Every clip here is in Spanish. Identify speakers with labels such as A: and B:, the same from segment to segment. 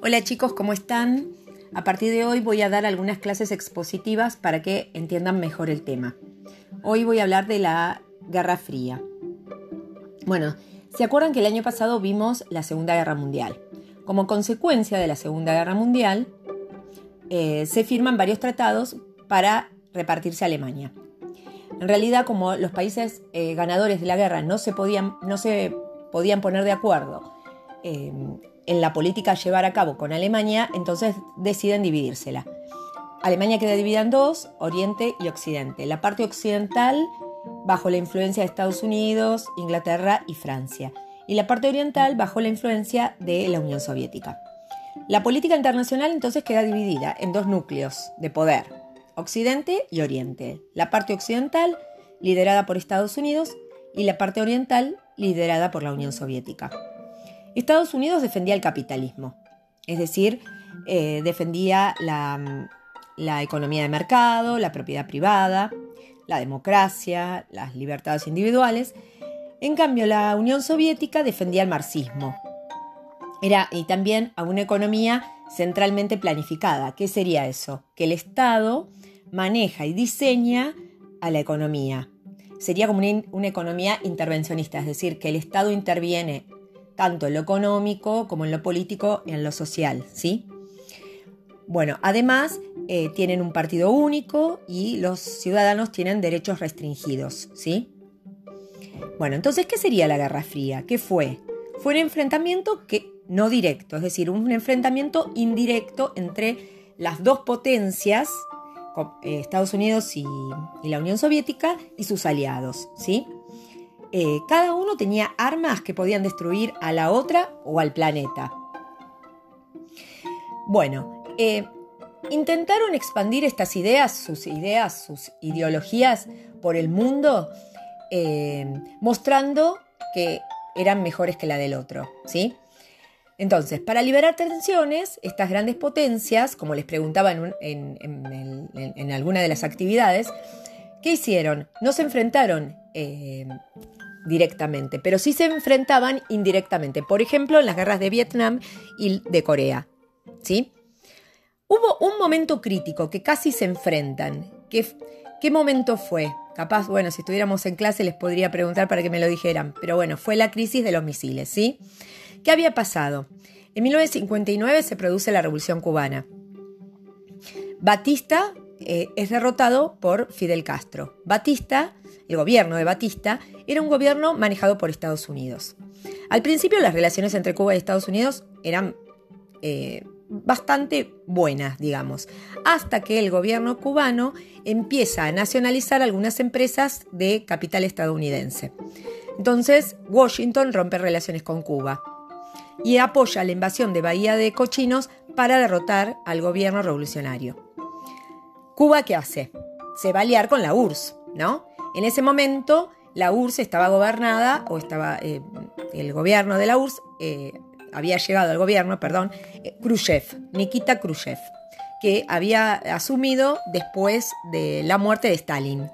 A: Hola chicos, ¿cómo están? A partir de hoy voy a dar algunas clases expositivas para que entiendan mejor el tema. Hoy voy a hablar de la Guerra Fría. Bueno, ¿se acuerdan que el año pasado vimos la Segunda Guerra Mundial? Como consecuencia de la Segunda Guerra Mundial, eh, se firman varios tratados para repartirse Alemania. En realidad, como los países eh, ganadores de la guerra no se podían, no se podían poner de acuerdo eh, en la política a llevar a cabo con Alemania, entonces deciden dividírsela. Alemania queda dividida en dos, Oriente y Occidente. La parte occidental bajo la influencia de Estados Unidos, Inglaterra y Francia. Y la parte oriental bajo la influencia de la Unión Soviética. La política internacional entonces queda dividida en dos núcleos de poder, Occidente y Oriente. La parte occidental liderada por Estados Unidos y la parte oriental liderada por la Unión Soviética. Estados Unidos defendía el capitalismo, es decir, eh, defendía la, la economía de mercado, la propiedad privada, la democracia, las libertades individuales. En cambio, la Unión Soviética defendía el marxismo. Era y también a una economía centralmente planificada. ¿Qué sería eso? Que el Estado maneja y diseña a la economía. Sería como una economía intervencionista, es decir, que el Estado interviene tanto en lo económico como en lo político y en lo social, ¿sí? Bueno, además eh, tienen un partido único y los ciudadanos tienen derechos restringidos, ¿sí? Bueno, entonces, ¿qué sería la Guerra Fría? ¿Qué fue? Fue un enfrentamiento que no directo, es decir, un enfrentamiento indirecto entre las dos potencias, eh, Estados Unidos y, y la Unión Soviética, y sus aliados, ¿sí? Eh, cada uno tenía armas que podían destruir a la otra o al planeta. Bueno, eh, intentaron expandir estas ideas, sus ideas, sus ideologías por el mundo, eh, mostrando que eran mejores que la del otro, ¿sí? Entonces, para liberar tensiones, estas grandes potencias, como les preguntaba en, alguna de las actividades, ¿qué hicieron? No se enfrentaron directamente, pero sí se enfrentaban indirectamente. Por ejemplo, en las guerras de Vietnam y de Corea. ¿sí? Hubo un momento crítico que casi se enfrentan. ¿Qué, ¿Qué momento fue? Capaz, bueno, si estuviéramos en clase les podría preguntar para que me lo dijeran, pero bueno, fue la crisis de los misiles, ¿sí? ¿Qué había pasado? En 1959 se produce la Revolución Cubana. Batista eh, es derrotado por Fidel Castro. Batista el gobierno de Batista, era un gobierno manejado por Estados Unidos. Al principio las relaciones entre Cuba y Estados Unidos eran eh, bastante buenas, digamos, hasta que el gobierno cubano empieza a nacionalizar algunas empresas de capital estadounidense. Entonces, Washington rompe relaciones con Cuba y apoya la invasión de Bahía de Cochinos para derrotar al gobierno revolucionario. Cuba, ¿qué hace? Se va a liar con la URSS, ¿no? En ese momento la URSS estaba gobernada, o estaba eh, el gobierno de la URSS, eh, había llegado al gobierno, perdón, eh, Khrushchev, Nikita Khrushchev, que había asumido después de la muerte de Stalin.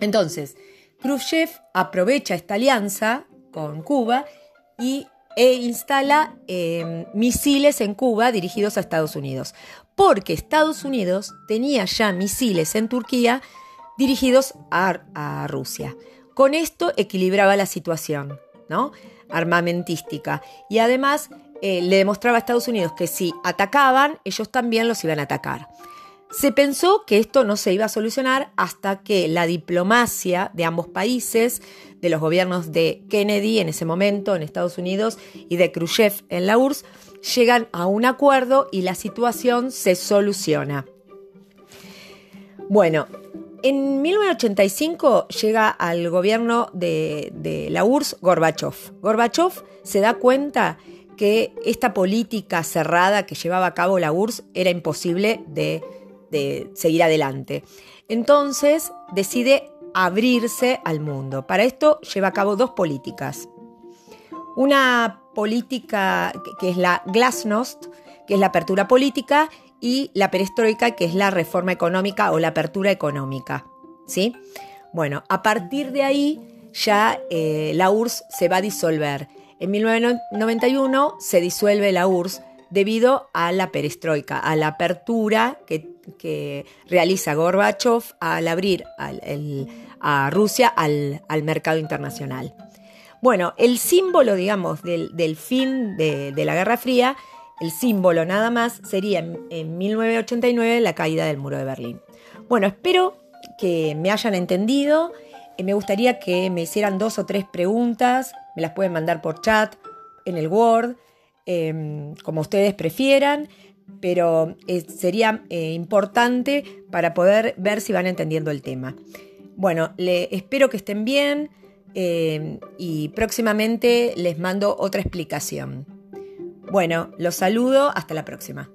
A: Entonces, Khrushchev aprovecha esta alianza con Cuba y, e instala misiles en Cuba dirigidos a Estados Unidos, porque Estados Unidos tenía ya misiles en Turquía dirigidos a, Rusia. Con esto equilibraba la situación, ¿no? Armamentística. Y además eh, le demostraba a Estados Unidos que si atacaban, ellos también los iban a atacar. Se pensó que esto no se iba a solucionar hasta que la diplomacia de ambos países, de los gobiernos de Kennedy en ese momento en Estados Unidos y de Khrushchev en la URSS, llegan a un acuerdo y la situación se soluciona. Bueno, en 1985 llega al gobierno de, la URSS Gorbachev. Gorbachev se da cuenta que esta política cerrada que llevaba a cabo la URSS era imposible de, de seguir adelante. Entonces decide abrirse al mundo. Para esto lleva a cabo dos políticas. Una política que es la glasnost, que es la apertura política, y la perestroika, que es la reforma económica o la apertura económica. ¿sí? Bueno, a partir de ahí ya eh, la URSS se va a disolver. En 1991 se disuelve la URSS debido a la perestroika, a la apertura que, realiza Gorbachev al abrir a Rusia al, mercado internacional. Bueno, el símbolo, digamos, del, fin de, la Guerra Fría, el símbolo nada más sería en 1989 la caída del muro de Berlín. Bueno, espero que me hayan entendido. Eh, me gustaría que me hicieran dos o tres preguntas. Me las pueden mandar por chat, en el Word, em, como ustedes prefieran. Pero eh, sería eh, importante para poder ver si van entendiendo el tema. Bueno, le, espero que estén bien em, y próximamente les mando otra explicación. Bueno, los saludo, hasta la próxima.